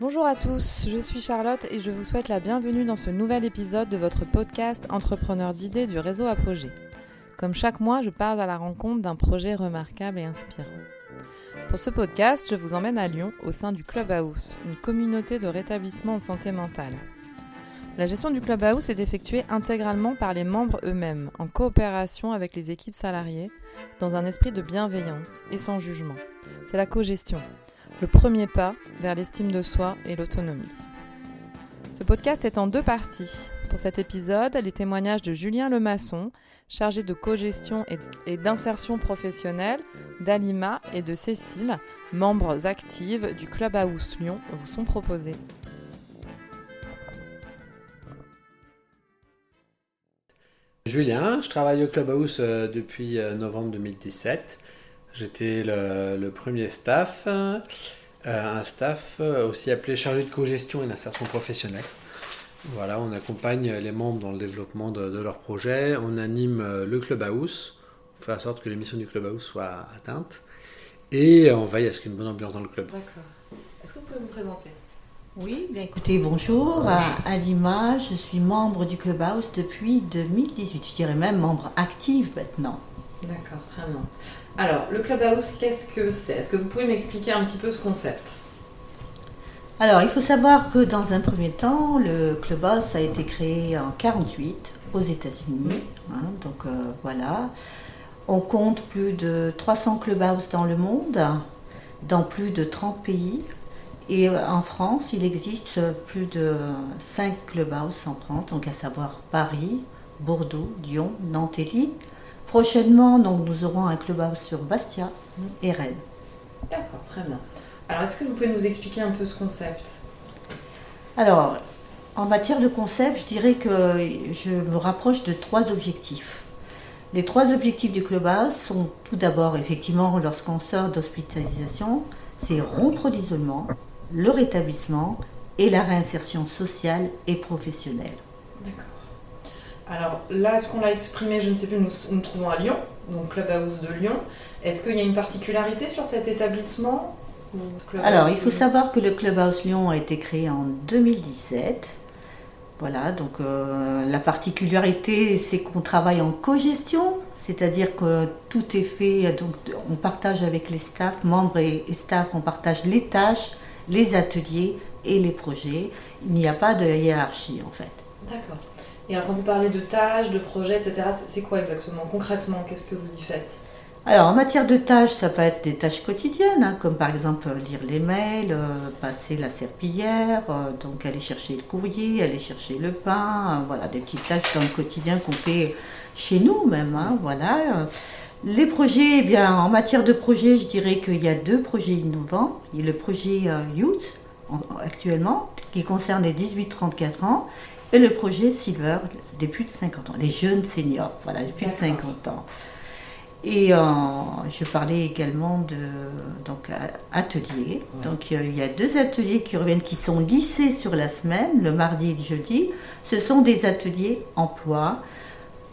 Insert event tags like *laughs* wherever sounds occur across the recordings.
Bonjour à tous, je suis Charlotte et je vous souhaite la bienvenue dans ce nouvel épisode de votre podcast Entrepreneur d'idées du réseau Apogée. Comme chaque mois, je pars à la rencontre d'un projet remarquable et inspirant. Pour ce podcast, je vous emmène à Lyon au sein du Clubhouse, une communauté de rétablissement en santé mentale. La gestion du Clubhouse est effectuée intégralement par les membres eux-mêmes, en coopération avec les équipes salariées, dans un esprit de bienveillance et sans jugement. C'est la co-gestion, le premier pas vers l'estime de soi et l'autonomie. Ce podcast est en deux parties. Pour cet épisode, les témoignages de Julien Lemasson, chargé de co-gestion et d'insertion professionnelle, d'Alima et de Cécile, membres actives du Clubhouse Lyon, vous sont proposés. Julien, je travaille au Clubhouse euh, depuis euh, novembre 2017. J'étais le, premier staff, euh, un staff aussi appelé chargé de co-gestion et d'insertion professionnelle. Voilà, on accompagne les membres dans le développement de, de leur projet, on anime le Clubhouse, on fait en sorte que les missions du Clubhouse soient atteintes et on veille à ce qu'il y ait une bonne ambiance dans le club. D'accord. Est-ce que vous pouvez vous présenter? Oui, bien écoutez, bonjour. À, Lima, je suis membre du Clubhouse depuis 2018. Je dirais même membre active maintenant. D'accord, très bien. Alors, le Clubhouse, qu'est-ce que c'est? Est-ce que vous pouvez m'expliquer un petit peu ce concept? Alors, il faut savoir que dans un premier temps, le Clubhouse a été créé en 48 aux États-Unis. Hein, donc euh, voilà. On compte plus de 300 Clubhouse dans le monde, dans plus de 30 pays. Et euh, en France, il existe plus de 5 clubhouses en France, donc à savoir Paris, Bordeaux, Lyon, Lille. Prochainement, donc, nous aurons un clubhouse sur Bastia et Rennes. D'accord, très bien. Alors, est-ce que vous pouvez nous expliquer un peu ce concept? Alors, en matière de concept, je dirais que je me rapproche de trois objectifs. Les trois objectifs du clubhouse sont tout d'abord, effectivement, lorsqu'on sort d'hospitalisation, c'est rompre l'isolement, le rétablissement et la réinsertion sociale et professionnelle. D'accord. Alors là, est-ce qu'on l'a exprimé Je ne sais plus, nous nous trouvons à Lyon, donc Clubhouse de Lyon. Est-ce qu'il y a une particularité sur cet établissement Alors, il faut savoir que le Clubhouse Lyon a été créé en 2017. Voilà, donc euh, la particularité, c'est qu'on travaille en co-gestion, c'est-à-dire que tout est fait, donc on partage avec les staffs, membres et, et staff, on partage les tâches, les ateliers et les projets. Il n'y a pas de hiérarchie en fait. D'accord. Et alors quand vous parlez de tâches, de projets, etc., c'est quoi exactement? Concrètement, qu'est-ce que vous y faites? Alors en matière de tâches, ça peut être des tâches quotidiennes, hein, comme par exemple lire les mails, euh, passer la serpillière, euh, donc aller chercher le courrier, aller chercher le pain, euh, voilà, des petites tâches dans le quotidien qu'on fait chez nous même, hein, voilà. Les projets, eh bien, en matière de projets, je dirais qu'il y a deux projets innovants. Il y a le projet euh, Youth, actuellement, qui concerne les 18-34 ans, et le projet Silver, des plus de 50 ans, les jeunes seniors, voilà, des plus de 50 ans. Et euh, je parlais également de donc, ateliers. Donc il y a deux ateliers qui reviennent, qui sont lissés sur la semaine, le mardi et le jeudi. Ce sont des ateliers emploi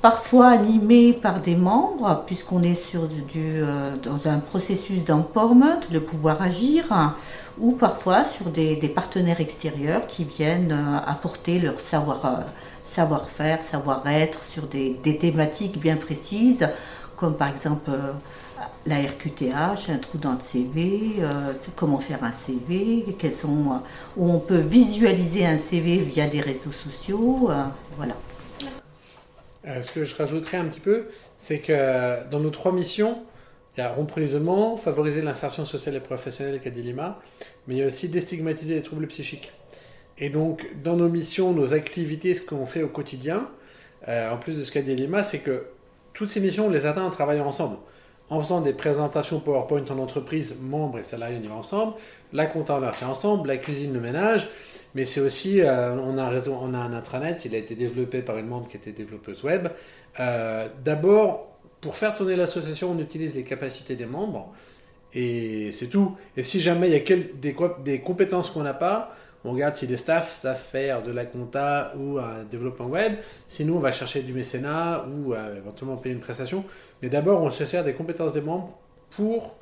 parfois animé par des membres, puisqu'on est sur du, euh, dans un processus d'empowerment, le pouvoir agir, ou parfois sur des, partenaires extérieurs qui viennent euh, apporter leur savoir, euh, savoir-faire, savoir-être sur des, thématiques bien précises, comme par exemple la RQTH, un trou dans le CV, comment faire un CV, sont, où on peut visualiser un CV via des réseaux sociaux, voilà. Euh, ce que je rajouterais un petit peu, c'est que dans nos trois missions, il y a rompre l'isolement, favoriser l'insertion sociale et professionnelle qu'a dit Lima, mais il y a aussi déstigmatiser les troubles psychiques. Et donc, dans nos missions, nos activités, ce qu'on fait au quotidien, euh, en plus de ce qu'a dit Lima, c'est que toutes ces missions, on les atteint en travaillant ensemble. En faisant des présentations PowerPoint en entreprise, membres et salariés, on y va ensemble. La compta, on l'a fait ensemble. La cuisine, le ménage. Mais c'est aussi, euh, on, a un réseau, on a un intranet, il a été développé par une membre qui était développeuse web. Euh, d'abord, pour faire tourner l'association, on utilise les capacités des membres, et c'est tout. Et si jamais il y a des, des compétences qu'on n'a pas, on regarde si les staffs savent faire de la compta ou un développement web. Sinon, on va chercher du mécénat ou euh, éventuellement payer une prestation. Mais d'abord, on se sert des compétences des membres pour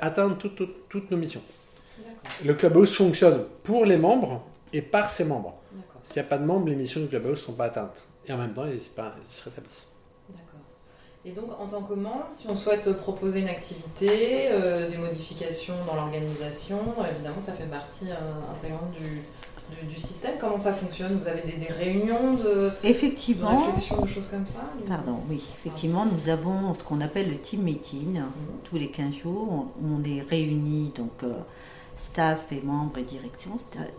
atteindre toutes nos missions. Le Clubhouse fonctionne pour les membres et par ses membres. D'accord. S'il n'y a pas de membres, les missions du Clubhouse ne sont pas atteintes. Et en même temps, ils, ils se rétablissent. D'accord. Et donc, en tant que membre, si on souhaite proposer une activité, euh, des modifications dans l'organisation, évidemment, ça fait partie euh, intégrante du, du, du système. Comment ça fonctionne? Vous avez des, des réunions de, de Effectivement, réflexion, de choses comme ça? Pardon, oui, effectivement, nous avons ce qu'on appelle le team meeting. Mhm. Tous les 15 jours, on est réunis, donc euh, staff et membres et direction,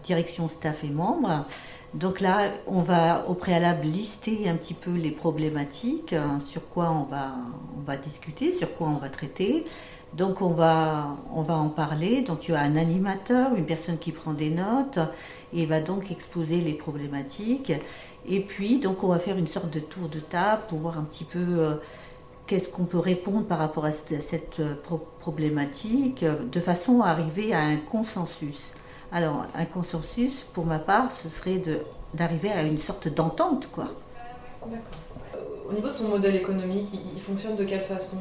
direction, staff et membres. Donc là, on va au préalable lister un petit peu les problématiques, hein, sur quoi on va, on va discuter, sur quoi on va traiter. Donc on va, on va en parler. Donc il y a un animateur, une personne qui prend des notes, et va donc exposer les problématiques. Et puis donc on va faire une sorte de tour de table pour voir un petit peu euh, qu'est-ce qu'on peut répondre par rapport à cette, cette, euh, pro- problématique, euh, de façon à arriver à un consensus. Alors un consensus, pour ma part, ce serait de d'arriver à une sorte d'entente, quoi. D'accord. Au niveau de son modèle économique, il, il fonctionne de quelle façon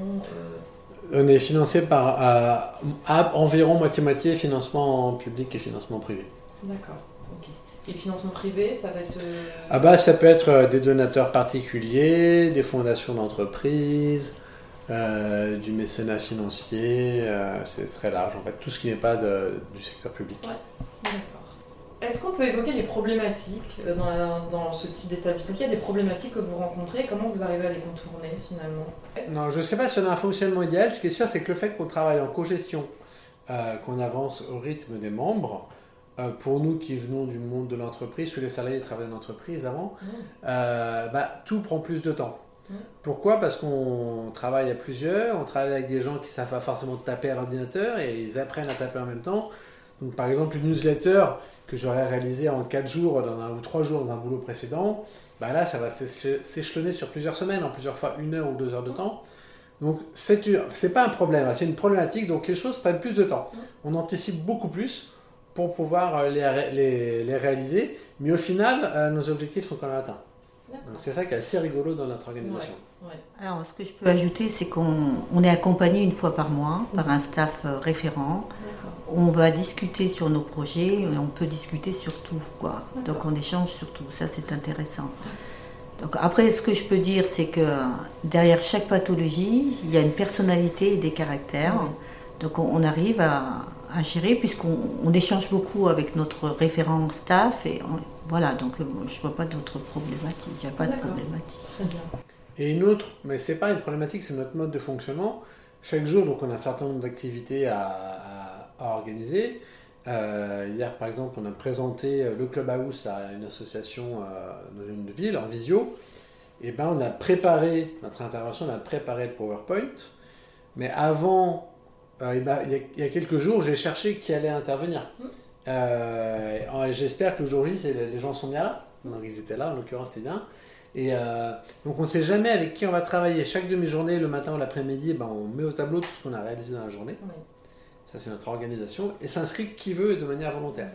euh, On est financé par à, à environ moitié-moitié financement public et financement privé. D'accord. ok. Et le financement privé, ça va être. euh, Ah bah, ça peut être euh, des donateurs particuliers, des fondations d'entreprises, euh, du mécénat financier, euh, c'est très large en fait, tout ce qui n'est pas de- du secteur public. D'accord. Est-ce qu'on peut évoquer les problématiques dans, la- dans ce type d'établissement? Est-ce qu'il y a des problématiques que vous rencontrez? Comment vous arrivez à les contourner finalement? Non, je ne sais pas si on a un fonctionnement idéal. Ce qui est sûr, c'est que le fait qu'on travaille en co-gestion, euh, qu'on avance au rythme des membres, euh, pour nous qui venons du monde de l'entreprise, tous les salariés travaillent en entreprise avant, Mhm. euh, bah, tout prend plus de temps. Mhm. Pourquoi? Parce qu'on travaille à plusieurs, on travaille avec des gens qui savent pas forcément taper à l'ordinateur et ils apprennent à taper en même temps. Donc, par exemple, une newsletter que j'aurais réalisée en 4 jours dans un, ou 3 jours dans un boulot précédent, bah là, ça va s'éche- s'échelonner sur plusieurs semaines, en plusieurs fois une heure ou deux heures de temps. Donc, c'est pas un problème, hein, c'est une problématique. Donc, les choses prennent plus de temps. On anticipe beaucoup plus pour pouvoir euh, les, ré- les, les réaliser, mais au final, euh, nos objectifs sont quand même atteints. Donc, c'est ça qui est assez rigolo dans notre organisation. Ouais. Alors, ce que je peux ajouter, c'est qu'on on est accompagné une fois par mois par un staff euh, référent. On va discuter sur nos projets et on peut discuter sur tout, quoi. Donc, on échange sur tout. Ça, c'est intéressant. Donc, après, ce que je peux dire, c'est que derrière chaque pathologie, il y a une personnalité et des caractères. Donc, on, on arrive à, à gérer puisqu'on on échange beaucoup avec notre référent staff et on- voilà. Donc, euh, je vois pas d'autres problématiques. Il n'y a pas de problématique. Très bien. Et une autre, mais c'est pas une problématique, c'est notre mode de fonctionnement. Chaque jour, donc, on a un certain nombre d'activités à, à- à organiser. Euh, hier, par exemple, on a présenté euh, le Clubhouse à une association euh, dans une ville en visio. Et ben, on a préparé notre intervention, on a préparé le PowerPoint. Mais avant, euh, eh ben, il y, a- il y a quelques jours, j'ai cherché qui allait intervenir. Euh, et J'espère que le jour J, c'est- les gens sont bien là. Donc ils étaient là, en l'occurrence, c'était bien. Et euh, donc on ne sait jamais avec qui on va travailler. Chaque demi-journée, le matin ou l'après-midi, ben, on met au tableau tout ce qu'on a réalisé dans la journée. Oui. Ça, c'est notre organisation. Et s'inscrit qui veut et de manière volontaire.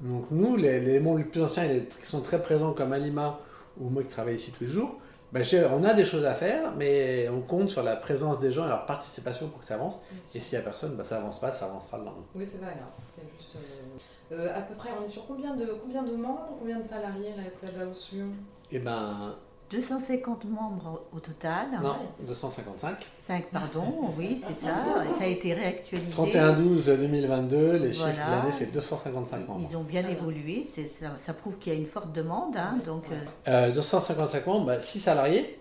Donc nous, les, les membres les plus anciens qui sont très présents comme Alima ou moi qui travaille ici tous les jours, ben, je- on a des choses à faire, mais on compte sur la présence des gens et leur participation pour que ça avance. Et s'il n'y a personne, ben, ça avance pas, ça avancera le lendemain. Oui, c'est vrai. C'est juste. euh, euh, à peu près, on est sur combien de, combien de membres, combien de salariés avec Clubhouse Lyon? Et ben, 250 membres au total. non, 255. 5, pardon, oui, c'est ça. Et ça a été réactualisé. 31-12-2022, les chiffres de l'année, c'est 255 membres. Ils ont bien évolué. Ça, ça prouve qu'il y a une forte demande. hein, donc, Ouais. euh, Euh, 255 membres, 6 salariés,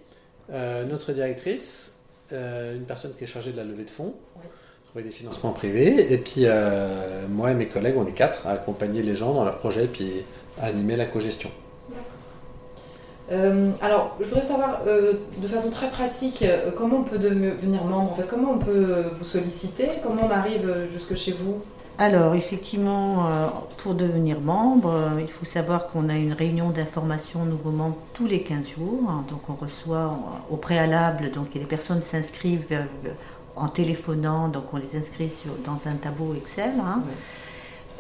euh, notre directrice, euh, une personne qui est chargée de la levée de fonds, trouver des financements privés, et puis euh, moi et mes collègues, on est quatre à accompagner les gens dans leurs projets, puis à animer la co-gestion. Euh, alors, je voudrais savoir euh, de façon très pratique euh, comment on peut devenir membre. En fait, comment on peut vous solliciter? Comment on arrive jusque chez vous? Alors, effectivement, pour devenir membre, il faut savoir qu'on a une réunion d'information nouveaux membres tous les 15 jours. hein, donc, on reçoit au préalable, donc et les personnes s'inscrivent en téléphonant, donc on les inscrit sur, dans un tableau Excel. hein. Ouais.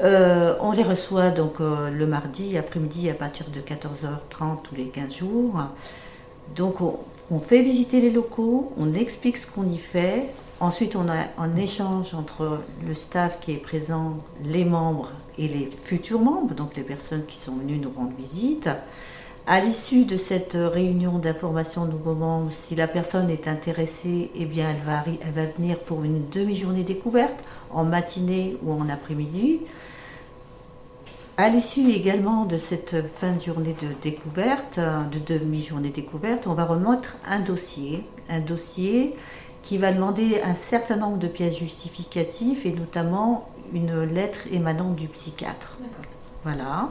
Euh, on les reçoit donc euh, le mardi après-midi à partir de 14h30 tous les 15 jours. Donc on, on fait visiter les locaux, on explique ce qu'on y fait Ensuite, on a un échange entre le staff qui est présent, les membres et les futurs membres, donc les personnes qui sont venues nous rendre visite. À l'issue de cette réunion d'information nouveaux membres, si la personne est intéressée, eh bien elle va, elle va venir pour une demi-journée découverte, en matinée ou en après-midi. À l'issue également de cette fin de journée de découverte, de demi-journée découverte, on va remettre un dossier, un dossier qui va demander un certain nombre de pièces justificatives et notamment une lettre émanant du psychiatre. Voilà.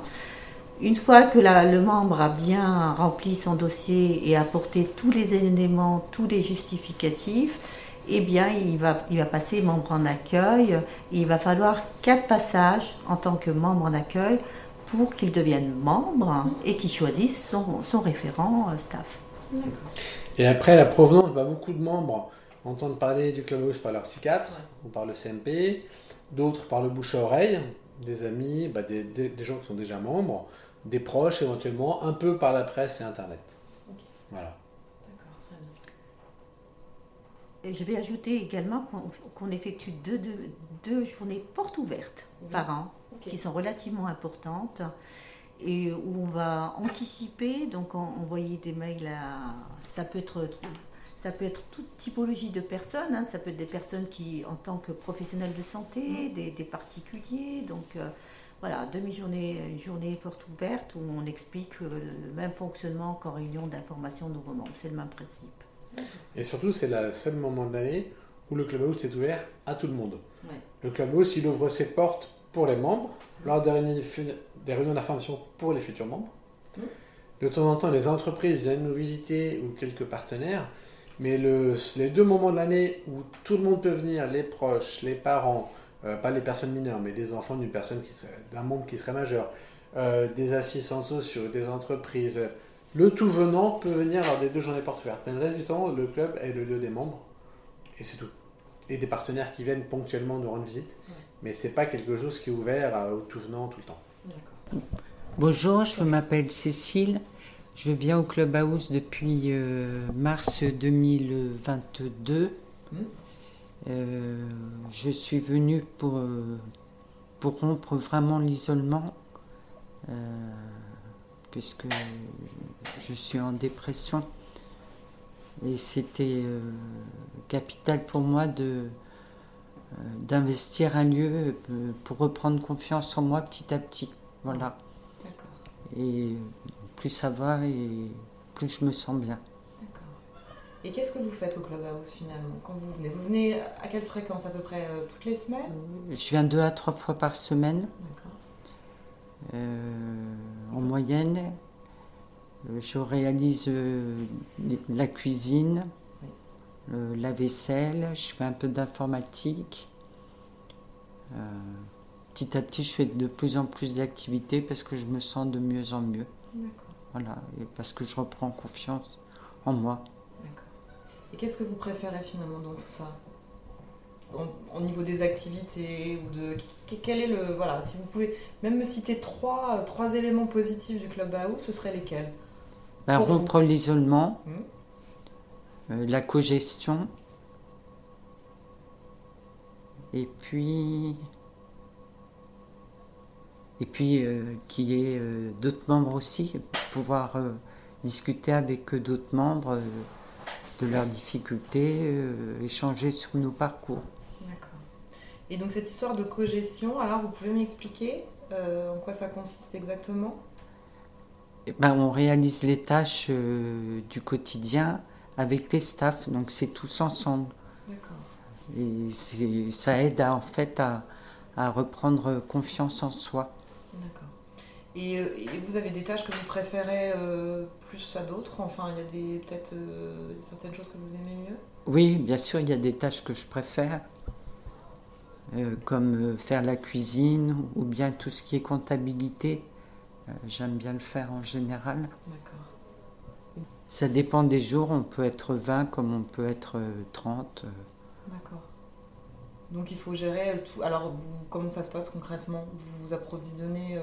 Une fois que le membre a bien rempli son dossier et apporté tous les éléments, tous les justificatifs, eh bien, il va, passer membre en accueil. il va falloir quatre passages en tant que membre en accueil pour qu'il devienne membre et qu'il choisisse son, référent euh, staff. Et après, la provenance, bah, beaucoup de membres entendent parler du clubhouse par leur psychiatre ou par le CMP, d'autres par le bouche à oreille, des amis, bah, des, gens qui sont déjà membres, des proches éventuellement, un peu par la presse et Internet. Voilà. Et je vais ajouter également qu'on effectue deux, deux, journées portes ouvertes par an, qui sont relativement importantes, et où on va anticiper, donc envoyer des mails à... Ça peut être ça peut être toute typologie de personnes, hein. ça peut être des personnes qui, en tant que professionnels de santé, des, particuliers. Donc euh, voilà, demi-journée, journée porte ouverte où on explique le même fonctionnement qu'en réunion d'information nouveau membres. C'est le même principe. Et surtout, c'est le seul moment de l'année où le Clubhouse est ouvert à tout le monde. Le Clubhouse, il ouvre ses portes pour les membres, lors des réunions d'information pour les futurs membres. De temps en temps, les entreprises viennent nous visiter ou quelques partenaires. Mais les deux moments de l'année où tout le monde peut venir, les proches, les parents, euh, pas les personnes mineures, mais des enfants d'une personne qui d'un membre qui serait majeur, euh, des assistants sociaux, des entreprises, le tout venant peut venir lors des deux journées portes ouvertes. Mais le reste du temps, le club est le lieu des membres et c'est tout. Et des partenaires qui viennent ponctuellement nous rendre visite, mais c'est pas quelque chose qui est ouvert au tout venant tout le temps. Bonjour, je m'appelle Cécile. Je viens au Clubhouse depuis euh, mars 2022. Hmm. Euh, je suis venue pour, euh, pour rompre vraiment l'isolement, puisque je, suis en dépression. Et c'était capital pour moi de d'investir un lieu pour reprendre confiance en moi petit à petit. Voilà. Et plus ça va et plus je me sens bien. Et qu'est-ce que vous faites au Clubhouse finalement? Quand vous venez Vous venez à quelle fréquence À peu près euh, toutes les semaines? Je viens deux à trois fois par semaine. Euh, en moyenne, euh, je réalise la cuisine, la vaisselle, je fais un peu d'informatique. petit à petit, je fais de plus en plus d'activités parce que je me sens de mieux en mieux. Voilà, et parce que je reprends confiance en moi. Et qu'est-ce que vous préférez finalement dans tout ça au niveau des activités ou de quel est le voilà si vous pouvez même me citer trois, trois éléments positifs du club AO ce seraient lesquels? Ben, rompre l'isolement mmh. euh, la cogestion et puis et puis euh, qu'il y ait euh, d'autres membres aussi, pouvoir discuter avec d'autres membres de leurs difficultés, échanger sur nos parcours. D'accord. Et donc cette histoire de cogestion, alors vous pouvez m'expliquer en quoi ça consiste exactement? Eh ben, On réalise les tâches du quotidien avec les staffs, donc c'est tous ensemble. D'accord. Et ça aide en fait à reprendre confiance en soi. D'accord. Euh, et, vous avez des tâches que vous préférez euh, plus à d'autres Enfin, il y a peut-être euh, certaines choses que vous aimez mieux Oui, bien sûr, il y a des tâches que je préfère, comme faire la cuisine ou bien tout ce qui est comptabilité. J'aime bien le faire en général. D'accord. Ça dépend des jours, on peut être 20 comme on peut être 30. D'accord. Donc il faut gérer tout. Alors vous, comment ça se passe concrètement? Vous vous approvisionnez,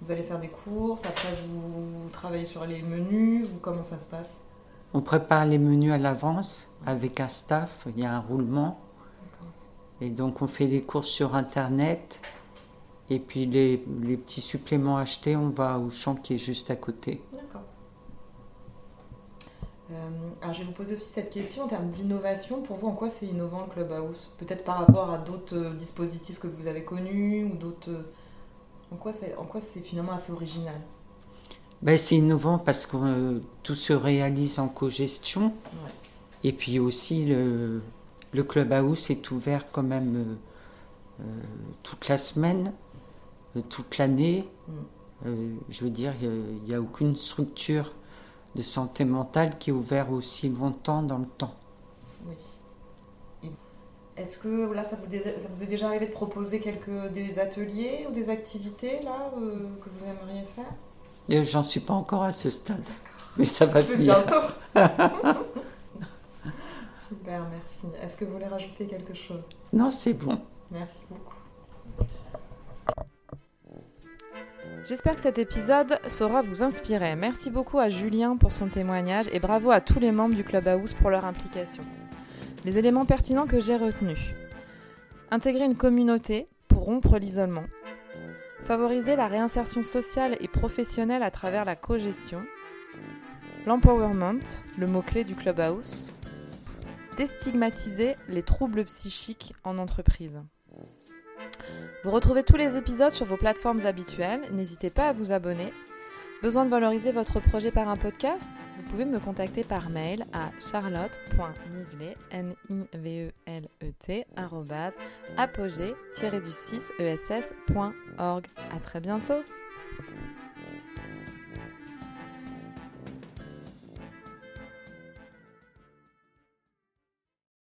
vous allez faire des courses, après vous travaillez sur les menus, vous, comment ça se passe? On prépare les menus à l'avance avec un staff, il y a un roulement. Et donc on fait les courses sur Internet. Et puis les, les petits suppléments achetés, on va au champ qui est juste à côté. D'accord. Euh, alors je vais vous poser aussi cette question en termes d'innovation. Pour vous, en quoi c'est innovant le Clubhouse? Peut-être par rapport à d'autres euh, dispositifs que vous avez connus ou d'autres. En quoi c'est finalement assez original? Ben, c'est innovant parce que euh, tout se réalise en cogestion. Ouais. Et puis aussi, le, le clubhouse est ouvert quand même euh, euh, toute la semaine, euh, toute l'année. Mm. Je veux dire, il n'y a, aucune structure de santé mentale qui est ouverte aussi longtemps dans le temps. Oui. Est-ce que là, ça vous, dé- ça vous est déjà arrivé de proposer quelques des ateliers ou des activités là euh, que vous aimeriez faire? Et J'en suis pas encore à ce stade, mais ça va venir. bientôt. *laughs* Super, merci. Est-ce que vous voulez rajouter quelque chose? Non, c'est bon. Merci beaucoup. J'espère que cet épisode saura vous inspirer. Merci beaucoup à Julien pour son témoignage et bravo à tous les membres du Clubhouse pour leur implication. Les éléments pertinents que j'ai retenus. Intégrer une communauté pour rompre l'isolement. Favoriser la réinsertion sociale et professionnelle à travers la cogestion. L'empowerment, le mot-clé du Clubhouse. Déstigmatiser les troubles psychiques en entreprise. Vous retrouvez tous les épisodes sur vos plateformes habituelles. N'hésitez pas à vous abonner. Besoin de valoriser votre projet par un podcast? Vous pouvez me contacter par mail à charlotte.nivelet, n i v e l e t arrobase, apogée du 6 ess.org. À très bientôt.